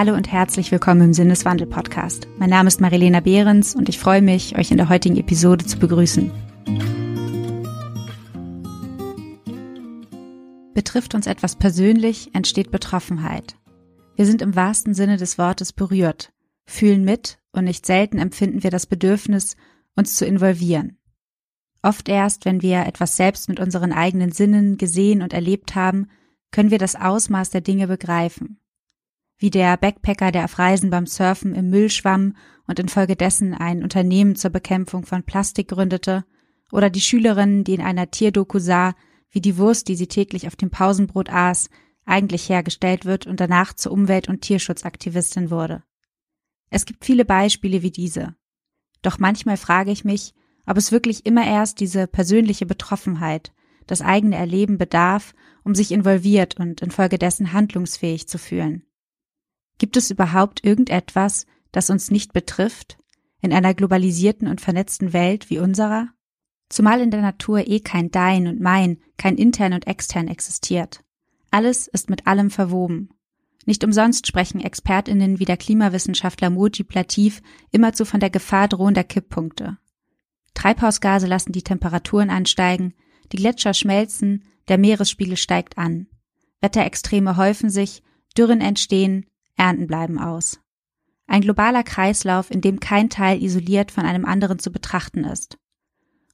Hallo und herzlich willkommen im Sinneswandel Podcast. Mein Name ist Marilena Behrens und ich freue mich, euch in der heutigen Episode zu begrüßen. Betrifft uns etwas persönlich, entsteht Betroffenheit. Wir sind im wahrsten Sinne des Wortes berührt, fühlen mit und nicht selten empfinden wir das Bedürfnis, uns zu involvieren. Oft erst, wenn wir etwas selbst mit unseren eigenen Sinnen gesehen und erlebt haben, können wir das Ausmaß der Dinge begreifen wie der Backpacker, der auf Reisen beim Surfen im Müll schwamm und infolgedessen ein Unternehmen zur Bekämpfung von Plastik gründete, oder die Schülerin, die in einer Tierdoku sah, wie die Wurst, die sie täglich auf dem Pausenbrot aß, eigentlich hergestellt wird und danach zur Umwelt- und Tierschutzaktivistin wurde. Es gibt viele Beispiele wie diese. Doch manchmal frage ich mich, ob es wirklich immer erst diese persönliche Betroffenheit, das eigene Erleben bedarf, um sich involviert und infolgedessen handlungsfähig zu fühlen. Gibt es überhaupt irgendetwas, das uns nicht betrifft, in einer globalisierten und vernetzten Welt wie unserer? Zumal in der Natur eh kein Dein und Mein, kein intern und extern existiert. Alles ist mit allem verwoben. Nicht umsonst sprechen ExpertInnen wie der Klimawissenschaftler Moji Plativ immerzu von der Gefahr drohender Kipppunkte. Treibhausgase lassen die Temperaturen ansteigen, die Gletscher schmelzen, der Meeresspiegel steigt an. Wetterextreme häufen sich, Dürren entstehen, Ernten bleiben aus. Ein globaler Kreislauf, in dem kein Teil isoliert von einem anderen zu betrachten ist.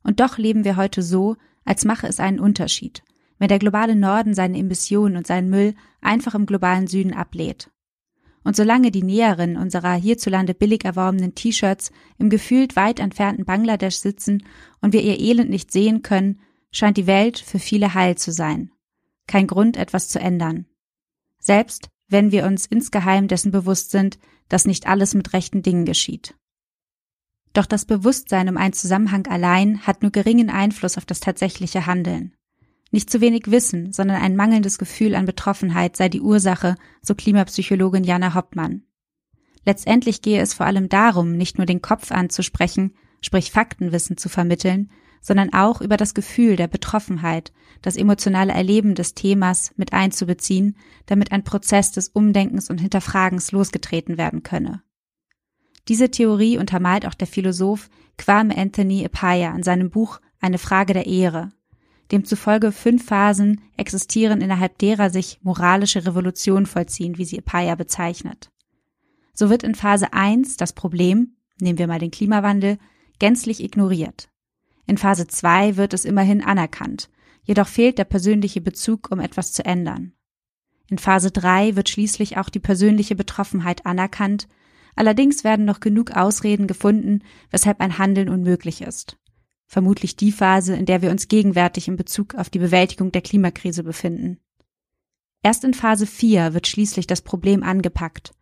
Und doch leben wir heute so, als mache es einen Unterschied, wenn der globale Norden seine Emissionen und seinen Müll einfach im globalen Süden ablädt. Und solange die Näherinnen unserer hierzulande billig erworbenen T-Shirts im gefühlt weit entfernten Bangladesch sitzen und wir ihr Elend nicht sehen können, scheint die Welt für viele heil zu sein. Kein Grund, etwas zu ändern. Selbst wenn wir uns insgeheim dessen bewusst sind, dass nicht alles mit rechten Dingen geschieht. Doch das Bewusstsein um einen Zusammenhang allein hat nur geringen Einfluss auf das tatsächliche Handeln. Nicht zu wenig Wissen, sondern ein mangelndes Gefühl an Betroffenheit sei die Ursache, so Klimapsychologin Jana Hoppmann. Letztendlich gehe es vor allem darum, nicht nur den Kopf anzusprechen, sprich Faktenwissen zu vermitteln, sondern auch über das Gefühl der Betroffenheit, das emotionale Erleben des Themas mit einzubeziehen, damit ein Prozess des Umdenkens und Hinterfragens losgetreten werden könne. Diese Theorie untermalt auch der Philosoph Kwame Anthony Epaya in seinem Buch Eine Frage der Ehre, demzufolge fünf Phasen existieren, innerhalb derer sich moralische Revolutionen vollziehen, wie sie Epaya bezeichnet. So wird in Phase 1 das Problem, nehmen wir mal den Klimawandel, gänzlich ignoriert. In Phase 2 wird es immerhin anerkannt, jedoch fehlt der persönliche Bezug, um etwas zu ändern. In Phase 3 wird schließlich auch die persönliche Betroffenheit anerkannt, allerdings werden noch genug Ausreden gefunden, weshalb ein Handeln unmöglich ist. Vermutlich die Phase, in der wir uns gegenwärtig in Bezug auf die Bewältigung der Klimakrise befinden. Erst in Phase 4 wird schließlich das Problem angepackt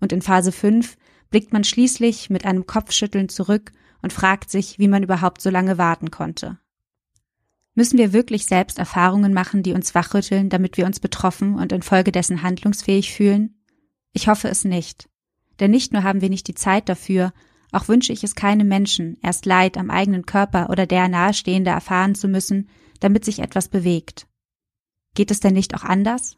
und in Phase 5 blickt man schließlich mit einem Kopfschütteln zurück und fragt sich, wie man überhaupt so lange warten konnte. Müssen wir wirklich selbst Erfahrungen machen, die uns wachrütteln, damit wir uns betroffen und infolgedessen handlungsfähig fühlen? Ich hoffe es nicht. Denn nicht nur haben wir nicht die Zeit dafür, auch wünsche ich es keinem Menschen, erst Leid am eigenen Körper oder der Nahestehende erfahren zu müssen, damit sich etwas bewegt. Geht es denn nicht auch anders?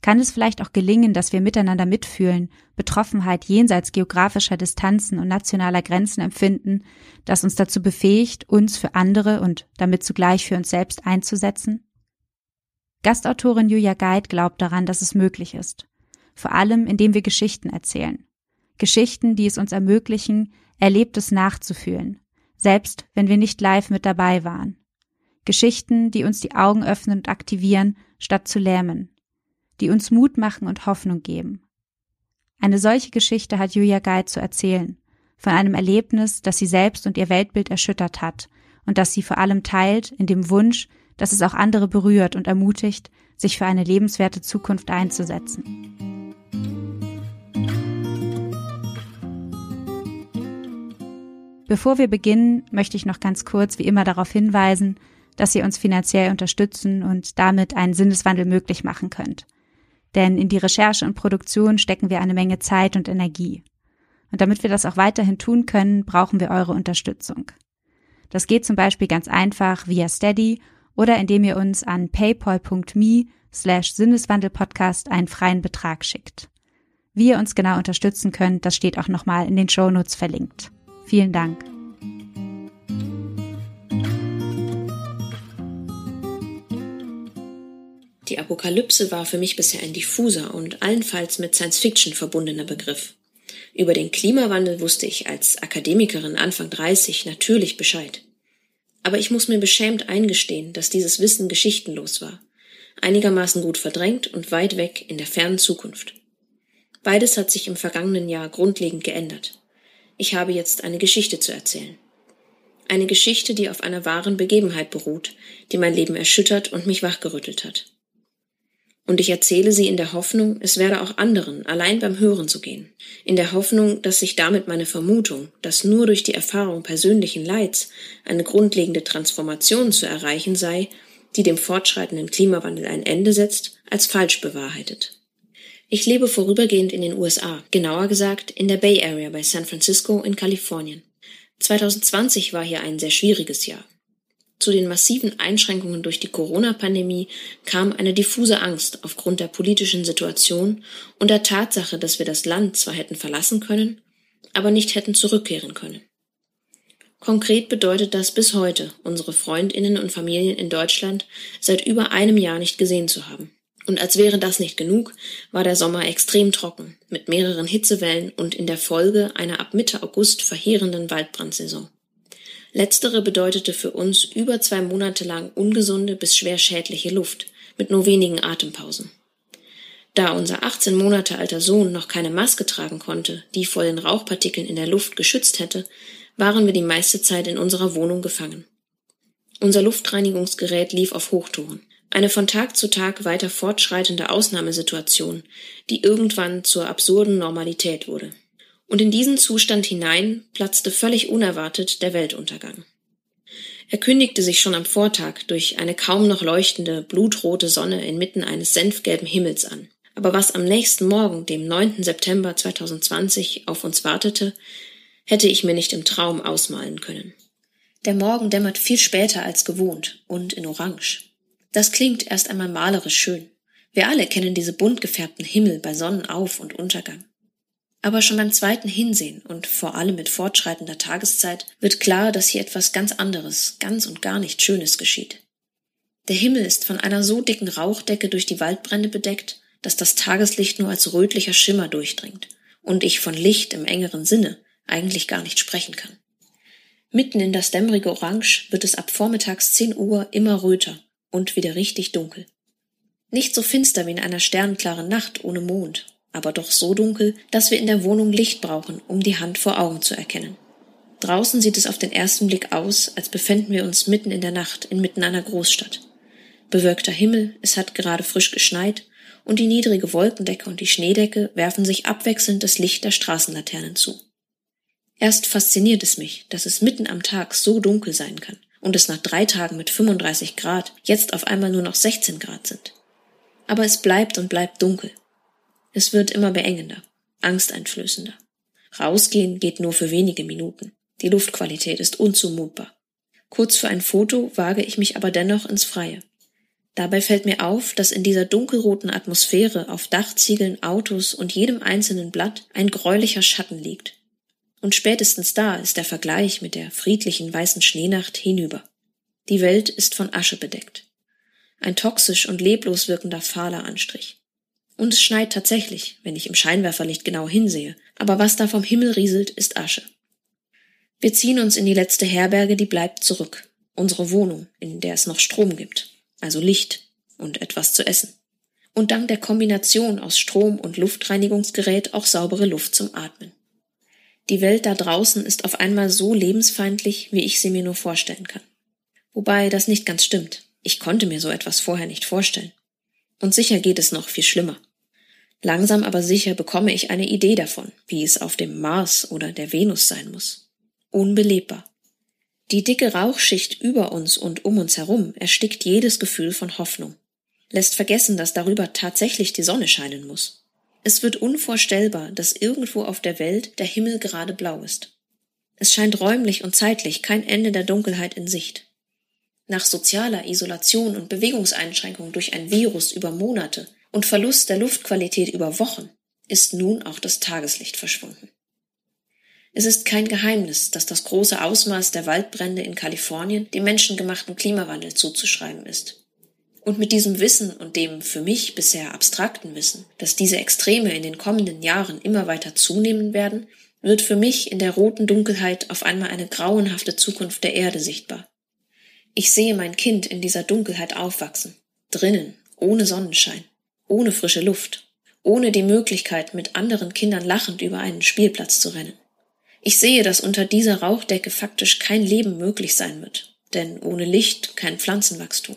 Kann es vielleicht auch gelingen, dass wir miteinander mitfühlen, Betroffenheit jenseits geografischer Distanzen und nationaler Grenzen empfinden, das uns dazu befähigt, uns für andere und damit zugleich für uns selbst einzusetzen? Gastautorin Julia Geid glaubt daran, dass es möglich ist. Vor allem, indem wir Geschichten erzählen. Geschichten, die es uns ermöglichen, Erlebtes nachzufühlen, selbst wenn wir nicht live mit dabei waren. Geschichten, die uns die Augen öffnen und aktivieren, statt zu lähmen, die uns Mut machen und Hoffnung geben. Eine solche Geschichte hat Julia Guide zu erzählen, von einem Erlebnis, das sie selbst und ihr Weltbild erschüttert hat und das sie vor allem teilt in dem Wunsch, dass es auch andere berührt und ermutigt, sich für eine lebenswerte Zukunft einzusetzen. Bevor wir beginnen, möchte ich noch ganz kurz wie immer darauf hinweisen, dass ihr uns finanziell unterstützen und damit einen Sinneswandel möglich machen könnt denn in die Recherche und Produktion stecken wir eine Menge Zeit und Energie. Und damit wir das auch weiterhin tun können, brauchen wir eure Unterstützung. Das geht zum Beispiel ganz einfach via Steady oder indem ihr uns an paypal.me slash Sinneswandelpodcast einen freien Betrag schickt. Wie ihr uns genau unterstützen könnt, das steht auch nochmal in den Shownotes verlinkt. Vielen Dank. Die Apokalypse war für mich bisher ein diffuser und allenfalls mit Science Fiction verbundener Begriff. Über den Klimawandel wusste ich als Akademikerin Anfang 30 natürlich Bescheid. Aber ich muss mir beschämt eingestehen, dass dieses Wissen geschichtenlos war, einigermaßen gut verdrängt und weit weg in der fernen Zukunft. Beides hat sich im vergangenen Jahr grundlegend geändert. Ich habe jetzt eine Geschichte zu erzählen. Eine Geschichte, die auf einer wahren Begebenheit beruht, die mein Leben erschüttert und mich wachgerüttelt hat. Und ich erzähle sie in der Hoffnung, es werde auch anderen allein beim Hören so gehen. In der Hoffnung, dass sich damit meine Vermutung, dass nur durch die Erfahrung persönlichen Leids eine grundlegende Transformation zu erreichen sei, die dem fortschreitenden Klimawandel ein Ende setzt, als falsch bewahrheitet. Ich lebe vorübergehend in den USA, genauer gesagt in der Bay Area bei San Francisco in Kalifornien. 2020 war hier ein sehr schwieriges Jahr. Zu den massiven Einschränkungen durch die Corona-Pandemie kam eine diffuse Angst aufgrund der politischen Situation und der Tatsache, dass wir das Land zwar hätten verlassen können, aber nicht hätten zurückkehren können. Konkret bedeutet das bis heute, unsere Freundinnen und Familien in Deutschland seit über einem Jahr nicht gesehen zu haben. Und als wäre das nicht genug, war der Sommer extrem trocken, mit mehreren Hitzewellen und in der Folge einer ab Mitte August verheerenden Waldbrandsaison. Letztere bedeutete für uns über zwei Monate lang ungesunde bis schwer schädliche Luft mit nur wenigen Atempausen. Da unser 18 Monate alter Sohn noch keine Maske tragen konnte, die vor den Rauchpartikeln in der Luft geschützt hätte, waren wir die meiste Zeit in unserer Wohnung gefangen. Unser Luftreinigungsgerät lief auf Hochtouren. Eine von Tag zu Tag weiter fortschreitende Ausnahmesituation, die irgendwann zur absurden Normalität wurde. Und in diesen Zustand hinein platzte völlig unerwartet der Weltuntergang. Er kündigte sich schon am Vortag durch eine kaum noch leuchtende, blutrote Sonne inmitten eines senfgelben Himmels an. Aber was am nächsten Morgen, dem 9. September 2020, auf uns wartete, hätte ich mir nicht im Traum ausmalen können. Der Morgen dämmert viel später als gewohnt und in Orange. Das klingt erst einmal malerisch schön. Wir alle kennen diese bunt gefärbten Himmel bei Sonnenauf- und Untergang. Aber schon beim zweiten Hinsehen und vor allem mit fortschreitender Tageszeit wird klar, dass hier etwas ganz anderes, ganz und gar nicht Schönes geschieht. Der Himmel ist von einer so dicken Rauchdecke durch die Waldbrände bedeckt, dass das Tageslicht nur als rötlicher Schimmer durchdringt und ich von Licht im engeren Sinne eigentlich gar nicht sprechen kann. Mitten in das dämmerige Orange wird es ab vormittags 10 Uhr immer röter und wieder richtig dunkel. Nicht so finster wie in einer sternklaren Nacht ohne Mond aber doch so dunkel, dass wir in der Wohnung Licht brauchen, um die Hand vor Augen zu erkennen. Draußen sieht es auf den ersten Blick aus, als befänden wir uns mitten in der Nacht inmitten einer Großstadt. Bewölkter Himmel, es hat gerade frisch geschneit, und die niedrige Wolkendecke und die Schneedecke werfen sich abwechselnd das Licht der Straßenlaternen zu. Erst fasziniert es mich, dass es mitten am Tag so dunkel sein kann und es nach drei Tagen mit 35 Grad jetzt auf einmal nur noch 16 Grad sind. Aber es bleibt und bleibt dunkel. Es wird immer beengender, angsteinflößender. Rausgehen geht nur für wenige Minuten. Die Luftqualität ist unzumutbar. Kurz für ein Foto wage ich mich aber dennoch ins Freie. Dabei fällt mir auf, dass in dieser dunkelroten Atmosphäre auf Dachziegeln, Autos und jedem einzelnen Blatt ein gräulicher Schatten liegt. Und spätestens da ist der Vergleich mit der friedlichen weißen Schneenacht hinüber. Die Welt ist von Asche bedeckt. Ein toxisch und leblos wirkender fahler Anstrich. Und es schneit tatsächlich, wenn ich im Scheinwerferlicht genau hinsehe, aber was da vom Himmel rieselt, ist Asche. Wir ziehen uns in die letzte Herberge, die bleibt zurück. Unsere Wohnung, in der es noch Strom gibt, also Licht und etwas zu essen. Und dank der Kombination aus Strom und Luftreinigungsgerät auch saubere Luft zum Atmen. Die Welt da draußen ist auf einmal so lebensfeindlich, wie ich sie mir nur vorstellen kann. Wobei das nicht ganz stimmt. Ich konnte mir so etwas vorher nicht vorstellen. Und sicher geht es noch viel schlimmer. Langsam aber sicher bekomme ich eine Idee davon, wie es auf dem Mars oder der Venus sein muss. Unbelebbar. Die dicke Rauchschicht über uns und um uns herum erstickt jedes Gefühl von Hoffnung, lässt vergessen, dass darüber tatsächlich die Sonne scheinen muss. Es wird unvorstellbar, dass irgendwo auf der Welt der Himmel gerade blau ist. Es scheint räumlich und zeitlich kein Ende der Dunkelheit in Sicht. Nach sozialer Isolation und Bewegungseinschränkung durch ein Virus über Monate und Verlust der Luftqualität über Wochen ist nun auch das Tageslicht verschwunden. Es ist kein Geheimnis, dass das große Ausmaß der Waldbrände in Kalifornien dem menschengemachten Klimawandel zuzuschreiben ist. Und mit diesem Wissen und dem für mich bisher abstrakten Wissen, dass diese Extreme in den kommenden Jahren immer weiter zunehmen werden, wird für mich in der roten Dunkelheit auf einmal eine grauenhafte Zukunft der Erde sichtbar. Ich sehe mein Kind in dieser Dunkelheit aufwachsen, drinnen, ohne Sonnenschein, ohne frische Luft, ohne die Möglichkeit, mit anderen Kindern lachend über einen Spielplatz zu rennen. Ich sehe, dass unter dieser Rauchdecke faktisch kein Leben möglich sein wird, denn ohne Licht kein Pflanzenwachstum.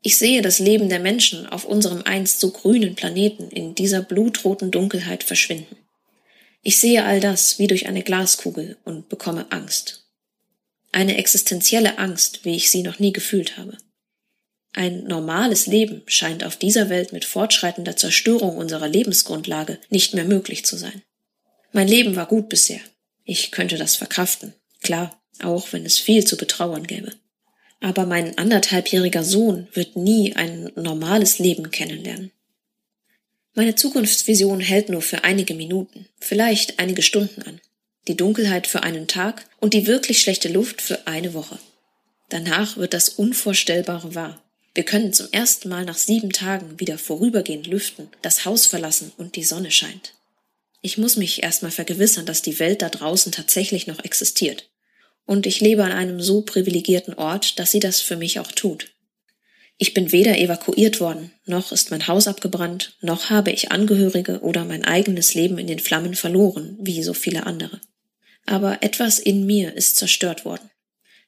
Ich sehe das Leben der Menschen auf unserem einst so grünen Planeten in dieser blutroten Dunkelheit verschwinden. Ich sehe all das wie durch eine Glaskugel und bekomme Angst. Eine existenzielle Angst, wie ich sie noch nie gefühlt habe. Ein normales Leben scheint auf dieser Welt mit fortschreitender Zerstörung unserer Lebensgrundlage nicht mehr möglich zu sein. Mein Leben war gut bisher. Ich könnte das verkraften. Klar, auch wenn es viel zu betrauern gäbe. Aber mein anderthalbjähriger Sohn wird nie ein normales Leben kennenlernen. Meine Zukunftsvision hält nur für einige Minuten, vielleicht einige Stunden an. Die Dunkelheit für einen Tag und die wirklich schlechte Luft für eine Woche. Danach wird das Unvorstellbare wahr. Wir können zum ersten Mal nach sieben Tagen wieder vorübergehend lüften, das Haus verlassen und die Sonne scheint. Ich muss mich erstmal vergewissern, dass die Welt da draußen tatsächlich noch existiert. Und ich lebe an einem so privilegierten Ort, dass sie das für mich auch tut. Ich bin weder evakuiert worden, noch ist mein Haus abgebrannt, noch habe ich Angehörige oder mein eigenes Leben in den Flammen verloren, wie so viele andere. Aber etwas in mir ist zerstört worden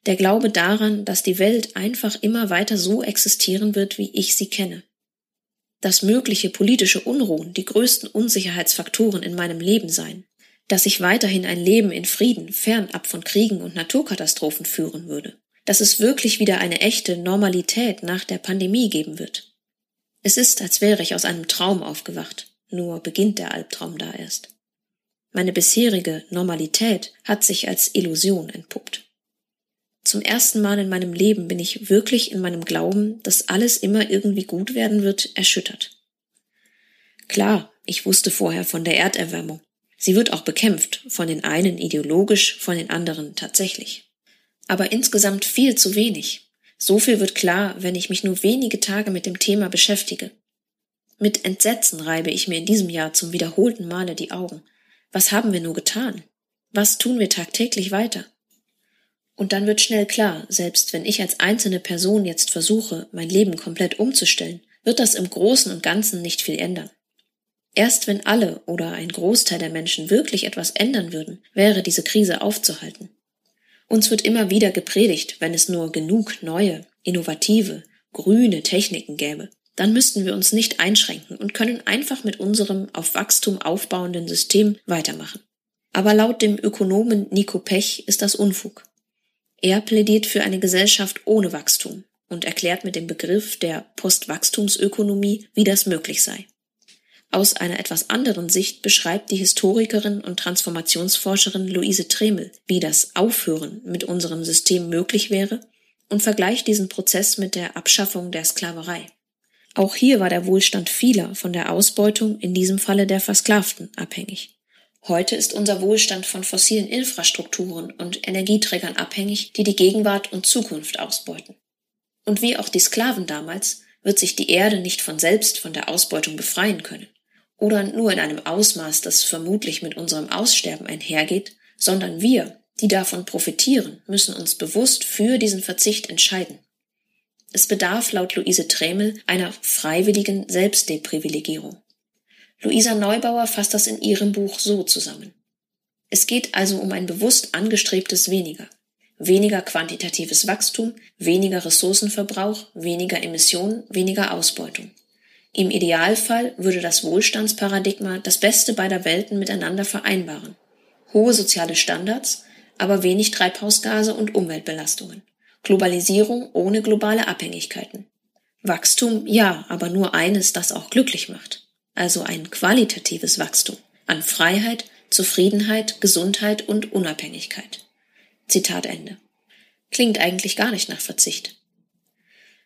der Glaube daran, dass die Welt einfach immer weiter so existieren wird, wie ich sie kenne. Dass mögliche politische Unruhen die größten Unsicherheitsfaktoren in meinem Leben seien. Dass ich weiterhin ein Leben in Frieden fernab von Kriegen und Naturkatastrophen führen würde. Dass es wirklich wieder eine echte Normalität nach der Pandemie geben wird. Es ist, als wäre ich aus einem Traum aufgewacht, nur beginnt der Albtraum da erst. Meine bisherige Normalität hat sich als Illusion entpuppt. Zum ersten Mal in meinem Leben bin ich wirklich in meinem Glauben, dass alles immer irgendwie gut werden wird, erschüttert. Klar, ich wusste vorher von der Erderwärmung. Sie wird auch bekämpft, von den einen ideologisch, von den anderen tatsächlich. Aber insgesamt viel zu wenig. So viel wird klar, wenn ich mich nur wenige Tage mit dem Thema beschäftige. Mit Entsetzen reibe ich mir in diesem Jahr zum wiederholten Male die Augen. Was haben wir nur getan? Was tun wir tagtäglich weiter? Und dann wird schnell klar, selbst wenn ich als einzelne Person jetzt versuche, mein Leben komplett umzustellen, wird das im Großen und Ganzen nicht viel ändern. Erst wenn alle oder ein Großteil der Menschen wirklich etwas ändern würden, wäre diese Krise aufzuhalten. Uns wird immer wieder gepredigt, wenn es nur genug neue, innovative, grüne Techniken gäbe, dann müssten wir uns nicht einschränken und können einfach mit unserem auf Wachstum aufbauenden System weitermachen. Aber laut dem Ökonomen Nico Pech ist das Unfug. Er plädiert für eine Gesellschaft ohne Wachstum und erklärt mit dem Begriff der Postwachstumsökonomie, wie das möglich sei. Aus einer etwas anderen Sicht beschreibt die Historikerin und Transformationsforscherin Luise Tremel, wie das Aufhören mit unserem System möglich wäre und vergleicht diesen Prozess mit der Abschaffung der Sklaverei. Auch hier war der Wohlstand vieler von der Ausbeutung, in diesem Falle der Versklavten, abhängig. Heute ist unser Wohlstand von fossilen Infrastrukturen und Energieträgern abhängig, die die Gegenwart und Zukunft ausbeuten. Und wie auch die Sklaven damals wird sich die Erde nicht von selbst von der Ausbeutung befreien können. Oder nur in einem Ausmaß, das vermutlich mit unserem Aussterben einhergeht, sondern wir, die davon profitieren, müssen uns bewusst für diesen Verzicht entscheiden. Es bedarf laut Luise Tremel einer freiwilligen Selbstdeprivilegierung. Luisa Neubauer fasst das in ihrem Buch so zusammen. Es geht also um ein bewusst angestrebtes Weniger. Weniger quantitatives Wachstum, weniger Ressourcenverbrauch, weniger Emissionen, weniger Ausbeutung. Im Idealfall würde das Wohlstandsparadigma das Beste beider Welten miteinander vereinbaren. Hohe soziale Standards, aber wenig Treibhausgase und Umweltbelastungen. Globalisierung ohne globale Abhängigkeiten. Wachstum ja, aber nur eines, das auch glücklich macht also ein qualitatives Wachstum an Freiheit, Zufriedenheit, Gesundheit und Unabhängigkeit. Zitat Ende. Klingt eigentlich gar nicht nach Verzicht.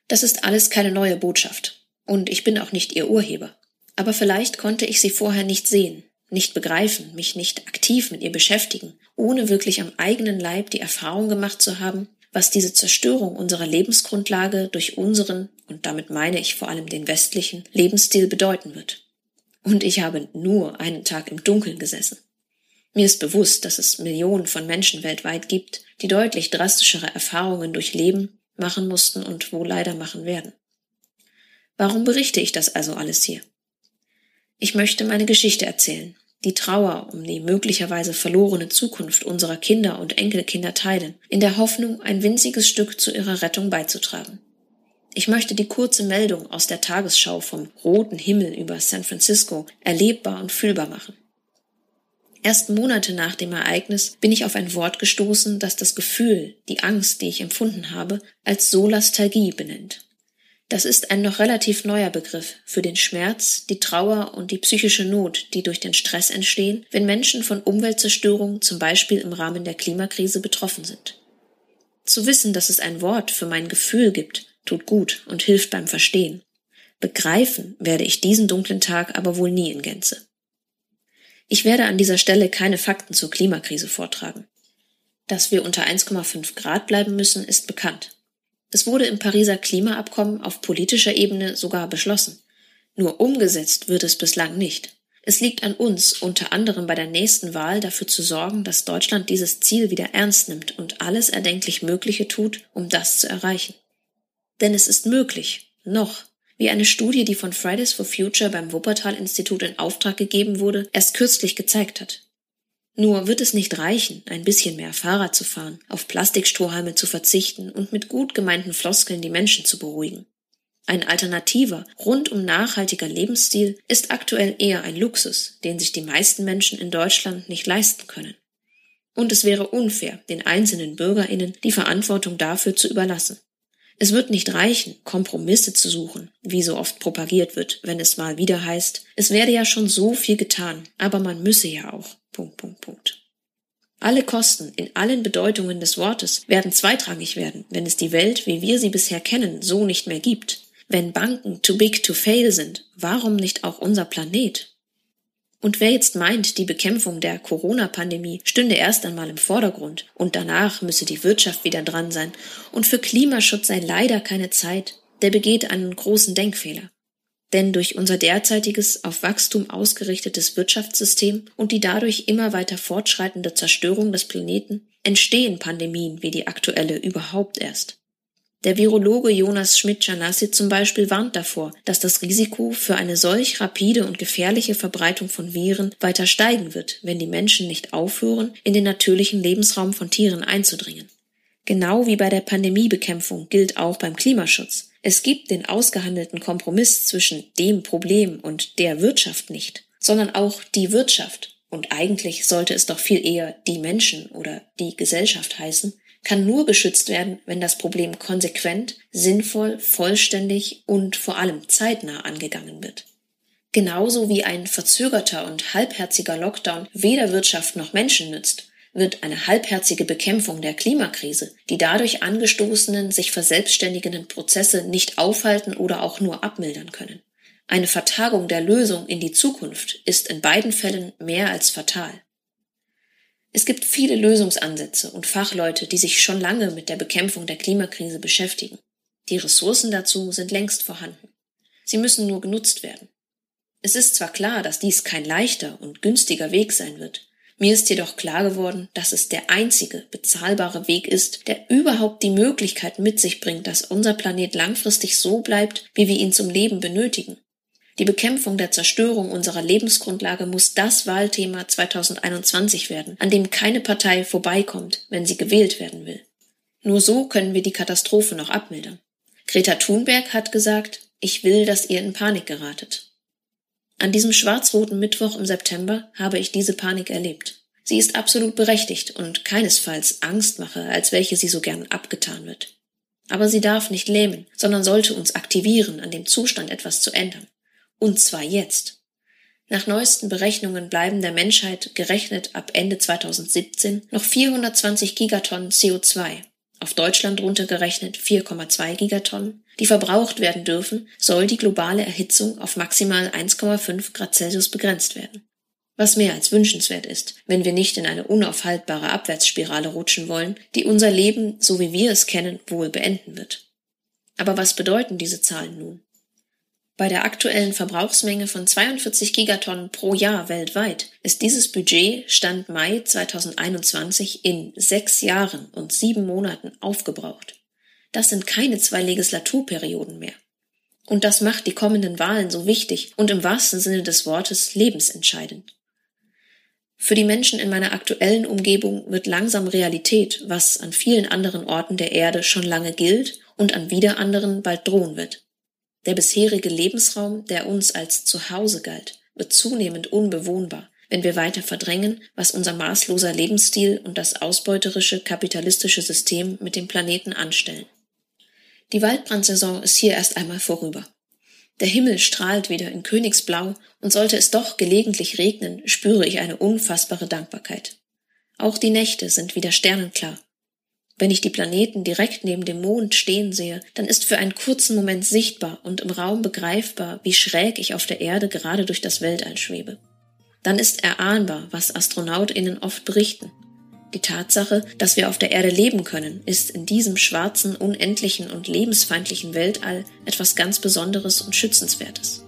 Das ist alles keine neue Botschaft. Und ich bin auch nicht ihr Urheber. Aber vielleicht konnte ich sie vorher nicht sehen, nicht begreifen, mich nicht aktiv mit ihr beschäftigen, ohne wirklich am eigenen Leib die Erfahrung gemacht zu haben, was diese Zerstörung unserer Lebensgrundlage durch unseren, und damit meine ich vor allem den westlichen, Lebensstil bedeuten wird. Und ich habe nur einen Tag im Dunkeln gesessen. Mir ist bewusst, dass es Millionen von Menschen weltweit gibt, die deutlich drastischere Erfahrungen durchleben, machen mussten und wo leider machen werden. Warum berichte ich das also alles hier? Ich möchte meine Geschichte erzählen, die Trauer um die möglicherweise verlorene Zukunft unserer Kinder und Enkelkinder teilen, in der Hoffnung, ein winziges Stück zu ihrer Rettung beizutragen. Ich möchte die kurze Meldung aus der Tagesschau vom roten Himmel über San Francisco erlebbar und fühlbar machen. Erst Monate nach dem Ereignis bin ich auf ein Wort gestoßen, das das Gefühl, die Angst, die ich empfunden habe, als Solastalgie benennt. Das ist ein noch relativ neuer Begriff für den Schmerz, die Trauer und die psychische Not, die durch den Stress entstehen, wenn Menschen von Umweltzerstörung zum Beispiel im Rahmen der Klimakrise betroffen sind. Zu wissen, dass es ein Wort für mein Gefühl gibt, tut gut und hilft beim Verstehen. Begreifen werde ich diesen dunklen Tag aber wohl nie in Gänze. Ich werde an dieser Stelle keine Fakten zur Klimakrise vortragen. Dass wir unter 1,5 Grad bleiben müssen, ist bekannt. Es wurde im Pariser Klimaabkommen auf politischer Ebene sogar beschlossen. Nur umgesetzt wird es bislang nicht. Es liegt an uns, unter anderem bei der nächsten Wahl dafür zu sorgen, dass Deutschland dieses Ziel wieder ernst nimmt und alles erdenklich Mögliche tut, um das zu erreichen. Denn es ist möglich, noch, wie eine Studie, die von Fridays for Future beim Wuppertal-Institut in Auftrag gegeben wurde, erst kürzlich gezeigt hat. Nur wird es nicht reichen, ein bisschen mehr Fahrrad zu fahren, auf Plastikstrohhalme zu verzichten und mit gut gemeinten Floskeln die Menschen zu beruhigen. Ein alternativer, rundum nachhaltiger Lebensstil ist aktuell eher ein Luxus, den sich die meisten Menschen in Deutschland nicht leisten können. Und es wäre unfair, den einzelnen Bürgerinnen die Verantwortung dafür zu überlassen. Es wird nicht reichen, Kompromisse zu suchen, wie so oft propagiert wird, wenn es mal wieder heißt, es werde ja schon so viel getan, aber man müsse ja auch. Punkt, Punkt, Punkt. Alle Kosten in allen Bedeutungen des Wortes werden zweitrangig werden, wenn es die Welt, wie wir sie bisher kennen, so nicht mehr gibt. Wenn Banken too big to fail sind, warum nicht auch unser Planet? Und wer jetzt meint, die Bekämpfung der Corona-Pandemie stünde erst einmal im Vordergrund und danach müsse die Wirtschaft wieder dran sein und für Klimaschutz sei leider keine Zeit, der begeht einen großen Denkfehler. Denn durch unser derzeitiges auf Wachstum ausgerichtetes Wirtschaftssystem und die dadurch immer weiter fortschreitende Zerstörung des Planeten entstehen Pandemien wie die aktuelle überhaupt erst. Der Virologe Jonas Schmidt-Janassi zum Beispiel warnt davor, dass das Risiko für eine solch rapide und gefährliche Verbreitung von Viren weiter steigen wird, wenn die Menschen nicht aufhören, in den natürlichen Lebensraum von Tieren einzudringen. Genau wie bei der Pandemiebekämpfung gilt auch beim Klimaschutz. Es gibt den ausgehandelten Kompromiss zwischen dem Problem und der Wirtschaft nicht, sondern auch die Wirtschaft, und eigentlich sollte es doch viel eher die Menschen oder die Gesellschaft heißen, kann nur geschützt werden, wenn das Problem konsequent, sinnvoll, vollständig und vor allem zeitnah angegangen wird. Genauso wie ein verzögerter und halbherziger Lockdown weder Wirtschaft noch Menschen nützt, wird eine halbherzige Bekämpfung der Klimakrise, die dadurch angestoßenen, sich verselbstständigenden Prozesse nicht aufhalten oder auch nur abmildern können. Eine Vertagung der Lösung in die Zukunft ist in beiden Fällen mehr als fatal. Es gibt viele Lösungsansätze und Fachleute, die sich schon lange mit der Bekämpfung der Klimakrise beschäftigen. Die Ressourcen dazu sind längst vorhanden. Sie müssen nur genutzt werden. Es ist zwar klar, dass dies kein leichter und günstiger Weg sein wird. Mir ist jedoch klar geworden, dass es der einzige bezahlbare Weg ist, der überhaupt die Möglichkeit mit sich bringt, dass unser Planet langfristig so bleibt, wie wir ihn zum Leben benötigen. Die Bekämpfung der Zerstörung unserer Lebensgrundlage muss das Wahlthema 2021 werden, an dem keine Partei vorbeikommt, wenn sie gewählt werden will. Nur so können wir die Katastrophe noch abmildern. Greta Thunberg hat gesagt, ich will, dass ihr in Panik geratet. An diesem schwarz-roten Mittwoch im September habe ich diese Panik erlebt. Sie ist absolut berechtigt und keinesfalls Angstmache, als welche sie so gern abgetan wird. Aber sie darf nicht lähmen, sondern sollte uns aktivieren, an dem Zustand etwas zu ändern. Und zwar jetzt. Nach neuesten Berechnungen bleiben der Menschheit gerechnet ab Ende 2017 noch 420 Gigatonnen CO2, auf Deutschland runtergerechnet 4,2 Gigatonnen, die verbraucht werden dürfen, soll die globale Erhitzung auf maximal 1,5 Grad Celsius begrenzt werden. Was mehr als wünschenswert ist, wenn wir nicht in eine unaufhaltbare Abwärtsspirale rutschen wollen, die unser Leben, so wie wir es kennen, wohl beenden wird. Aber was bedeuten diese Zahlen nun? Bei der aktuellen Verbrauchsmenge von 42 Gigatonnen pro Jahr weltweit ist dieses Budget Stand Mai 2021 in sechs Jahren und sieben Monaten aufgebraucht. Das sind keine zwei Legislaturperioden mehr. Und das macht die kommenden Wahlen so wichtig und im wahrsten Sinne des Wortes lebensentscheidend. Für die Menschen in meiner aktuellen Umgebung wird langsam Realität, was an vielen anderen Orten der Erde schon lange gilt und an wieder anderen bald drohen wird. Der bisherige Lebensraum, der uns als Zuhause galt, wird zunehmend unbewohnbar, wenn wir weiter verdrängen, was unser maßloser Lebensstil und das ausbeuterische kapitalistische System mit dem Planeten anstellen. Die Waldbrandsaison ist hier erst einmal vorüber. Der Himmel strahlt wieder in Königsblau und sollte es doch gelegentlich regnen, spüre ich eine unfassbare Dankbarkeit. Auch die Nächte sind wieder sternenklar wenn ich die Planeten direkt neben dem Mond stehen sehe, dann ist für einen kurzen Moment sichtbar und im Raum begreifbar, wie schräg ich auf der Erde gerade durch das Weltall schwebe. Dann ist erahnbar, was AstronautInnen oft berichten. Die Tatsache, dass wir auf der Erde leben können, ist in diesem schwarzen, unendlichen und lebensfeindlichen Weltall etwas ganz Besonderes und Schützenswertes.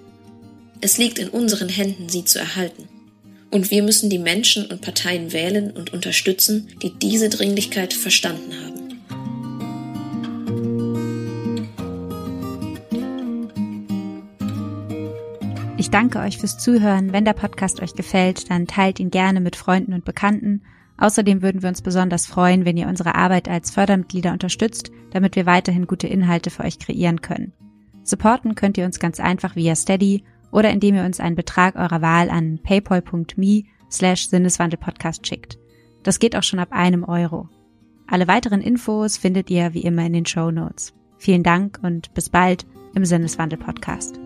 Es liegt in unseren Händen, sie zu erhalten. Und wir müssen die Menschen und Parteien wählen und unterstützen, die diese Dringlichkeit verstanden haben. Ich danke euch fürs Zuhören. Wenn der Podcast euch gefällt, dann teilt ihn gerne mit Freunden und Bekannten. Außerdem würden wir uns besonders freuen, wenn ihr unsere Arbeit als Fördermitglieder unterstützt, damit wir weiterhin gute Inhalte für euch kreieren können. Supporten könnt ihr uns ganz einfach via Steady oder indem ihr uns einen Betrag eurer Wahl an paypal.me slash Sinneswandelpodcast schickt. Das geht auch schon ab einem Euro. Alle weiteren Infos findet ihr wie immer in den Show Notes. Vielen Dank und bis bald im Sinneswandel Podcast.